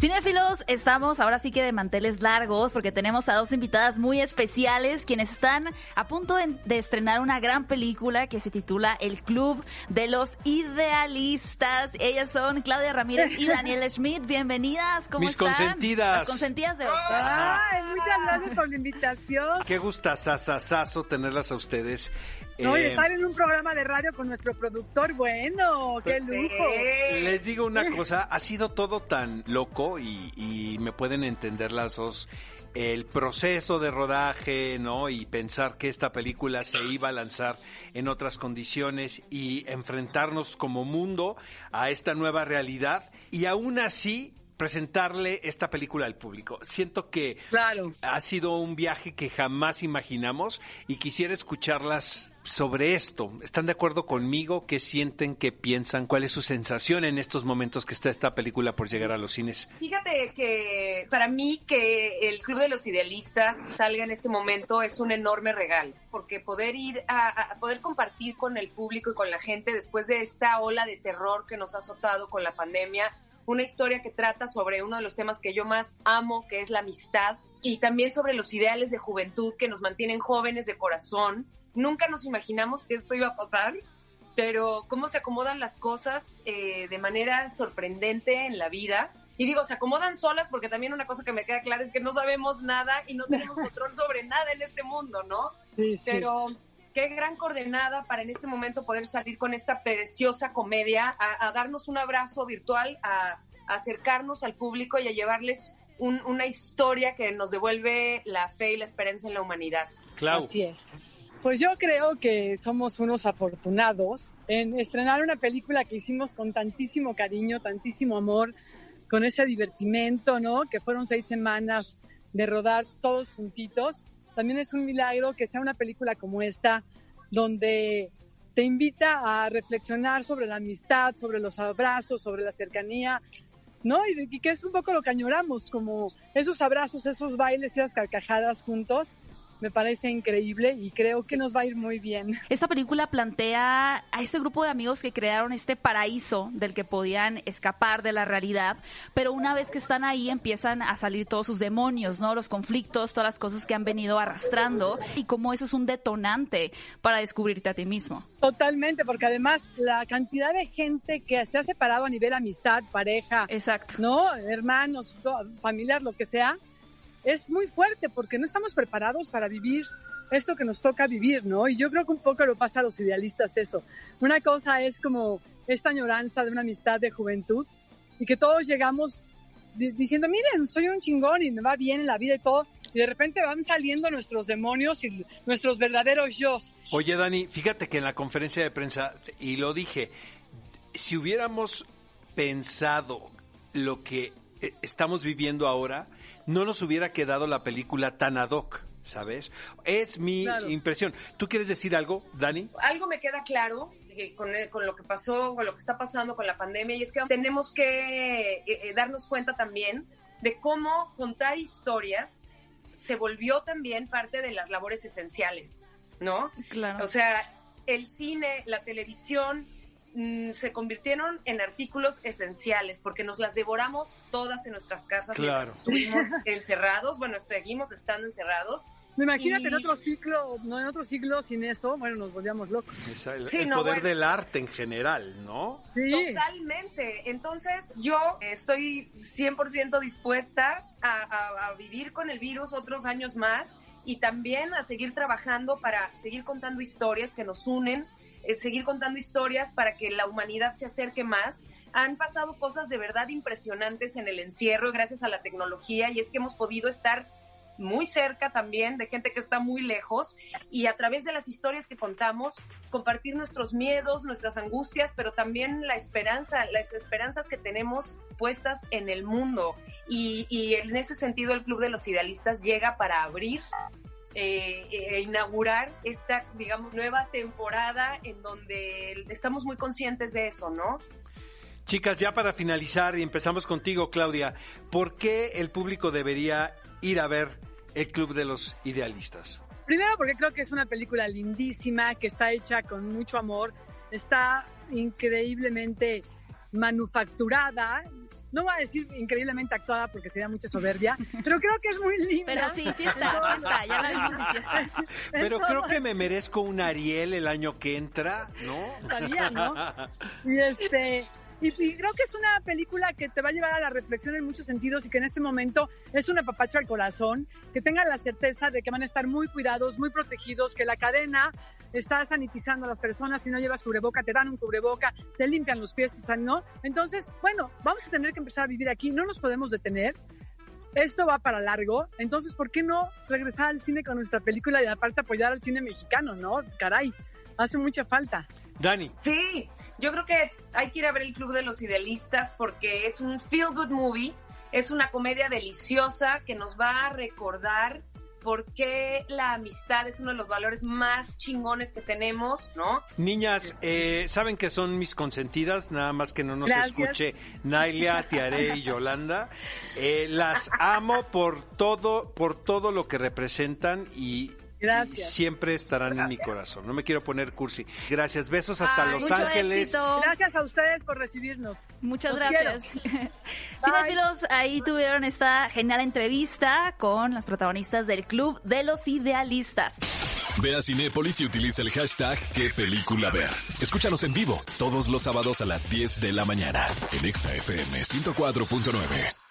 Cinéfilos, estamos ahora sí que de manteles largos porque tenemos a dos invitadas muy especiales quienes están a punto de, de estrenar una gran película que se titula El Club de los Idealistas. Ellas son Claudia Ramírez y Daniela Schmidt. Bienvenidas, ¿cómo Mis están? consentidas. Las consentidas de Oscar. Ay, muchas gracias por la invitación. Qué gustazazazazo tenerlas a ustedes. No, y Eh, estar en un programa de radio con nuestro productor, bueno, qué lujo. Les digo una cosa, ha sido todo tan loco y, y me pueden entender las dos. El proceso de rodaje, ¿no? Y pensar que esta película se iba a lanzar en otras condiciones y enfrentarnos como mundo a esta nueva realidad y aún así presentarle esta película al público. Siento que Claro. ha sido un viaje que jamás imaginamos y quisiera escucharlas sobre esto. ¿Están de acuerdo conmigo? ¿Qué sienten? ¿Qué piensan? ¿Cuál es su sensación en estos momentos que está esta película por llegar a los cines? Fíjate que para mí que el Club de los Idealistas salga en este momento es un enorme regalo, porque poder ir a, a poder compartir con el público y con la gente después de esta ola de terror que nos ha azotado con la pandemia, una historia que trata sobre uno de los temas que yo más amo, que es la amistad, y también sobre los ideales de juventud que nos mantienen jóvenes de corazón. Nunca nos imaginamos que esto iba a pasar, pero cómo se acomodan las cosas eh, de manera sorprendente en la vida. Y digo, se acomodan solas porque también una cosa que me queda clara es que no sabemos nada y no tenemos control sobre nada en este mundo, ¿no? Sí, sí. Pero qué gran coordenada para en este momento poder salir con esta preciosa comedia, a, a darnos un abrazo virtual, a, a acercarnos al público y a llevarles un- una historia que nos devuelve la fe y la esperanza en la humanidad. Clau, Así es. Pues yo creo que somos unos afortunados en estrenar una película que hicimos con tantísimo cariño, tantísimo amor, con ese divertimento, ¿no? Que fueron seis semanas de rodar todos juntitos. También es un milagro que sea una película como esta, donde te invita a reflexionar sobre la amistad, sobre los abrazos, sobre la cercanía, ¿no? Y, y que es un poco lo que añoramos, como esos abrazos, esos bailes, esas carcajadas juntos. Me parece increíble y creo que nos va a ir muy bien. Esta película plantea a este grupo de amigos que crearon este paraíso del que podían escapar de la realidad, pero una vez que están ahí empiezan a salir todos sus demonios, ¿no? Los conflictos, todas las cosas que han venido arrastrando y cómo eso es un detonante para descubrirte a ti mismo. Totalmente, porque además la cantidad de gente que se ha separado a nivel amistad, pareja, Exacto. ¿no? Hermanos, familiar, lo que sea, es muy fuerte porque no estamos preparados para vivir esto que nos toca vivir, ¿no? Y yo creo que un poco lo pasa a los idealistas eso. Una cosa es como esta añoranza de una amistad de juventud y que todos llegamos di- diciendo, miren, soy un chingón y me va bien en la vida y todo, y de repente van saliendo nuestros demonios y nuestros verdaderos yo. oye Dani, fíjate que en la conferencia de prensa, y lo dije, si hubiéramos pensado lo que eh, estamos viviendo ahora, no nos hubiera quedado la película tan ad hoc, ¿sabes? Es mi Claro. impresión. ¿Tú quieres decir algo, Dani? algo me queda claro eh, con, eh, con lo que pasó, con lo que está pasando con la pandemia, y es que tenemos que eh, eh, darnos cuenta también de cómo contar historias se volvió también parte de las labores esenciales, ¿no? Claro. O sea, el cine, la televisión mm, se convirtieron en artículos esenciales porque nos las devoramos todas en nuestras casas Claro. estuvimos encerrados, bueno, seguimos estando encerrados. Me imagínate en Y- otro ciclo, no en otro siglo sin eso, bueno, nos volvíamos locos. Esa- el Sí, el no, poder bueno. del arte en general, ¿no? Sí. Totalmente. Entonces, yo estoy 100% dispuesta a, a- a vivir con el virus otros años más y también a seguir trabajando para seguir contando historias que nos unen, eh, seguir contando historias para que la humanidad se acerque más. Han pasado cosas de verdad impresionantes en el encierro gracias a la tecnología y es que hemos podido estar muy cerca también de gente que está muy lejos y a través de las historias que contamos compartir nuestros miedos, nuestras angustias, pero también la esperanza, las esperanzas que tenemos puestas en el mundo. Y, y en ese sentido el Club de los Idealistas llega para abrir eh, e inaugurar esta, digamos, nueva temporada en donde estamos muy conscientes de eso, ¿no? Chicas, ya para finalizar y empezamos contigo, Claudia, ¿por qué el público debería ir a ver El Club de los Idealistas? Primero porque creo que es una película lindísima, que está hecha con mucho amor, está increíblemente manufacturada. No voy a decir increíblemente actuada porque sería mucha soberbia, pero creo que es muy linda. Pero sí, sí está, sí está, ya la vimos sí está. Pero creo que me merezco un Ariel el año que entra, ¿no? Estaría, ¿no? Y este, y, creo que es una película que te va a llevar a la reflexión en muchos sentidos y que en este momento es un apapacho al corazón, que tengan la certeza de que van a estar muy cuidados, muy protegidos, que la cadena está sanitizando a las personas, si no llevas cubreboca, te dan un cubreboca, te limpian los pies, te ¿no? Entonces, bueno, vamos a tener que empezar a vivir aquí, no nos podemos detener. Esto va para largo, entonces, ¿por qué no regresar al cine con nuestra película y aparte apoyar al cine mexicano, no? Caray, hace mucha falta. Dani, Sí, yo creo que hay que ir a ver el Club de los Idealistas porque es un feel good movie, es una comedia deliciosa que nos va a recordar por qué la amistad es uno de los valores más chingones que tenemos, ¿no? niñas, eh, saben que son mis consentidas, nada más que no nos Gracias. escuche Nailia, Tiare y Yolanda. Eh, las amo por todo, por todo lo que representan y, Gracias. y siempre estarán en mi corazón. No me quiero poner cursi. Gracias, besos hasta Ay, Los mucho Ángeles. éxito. Gracias a ustedes por recibirnos. Muchas Los gracias. Cinefilos, ahí tuvieron esta genial entrevista con las protagonistas del Club de los Idealistas. Ve a Cinépolis y utiliza el hashtag qué película ver. Escúchanos en vivo todos los sábados a las 10 de la mañana en Exa FM 104.9.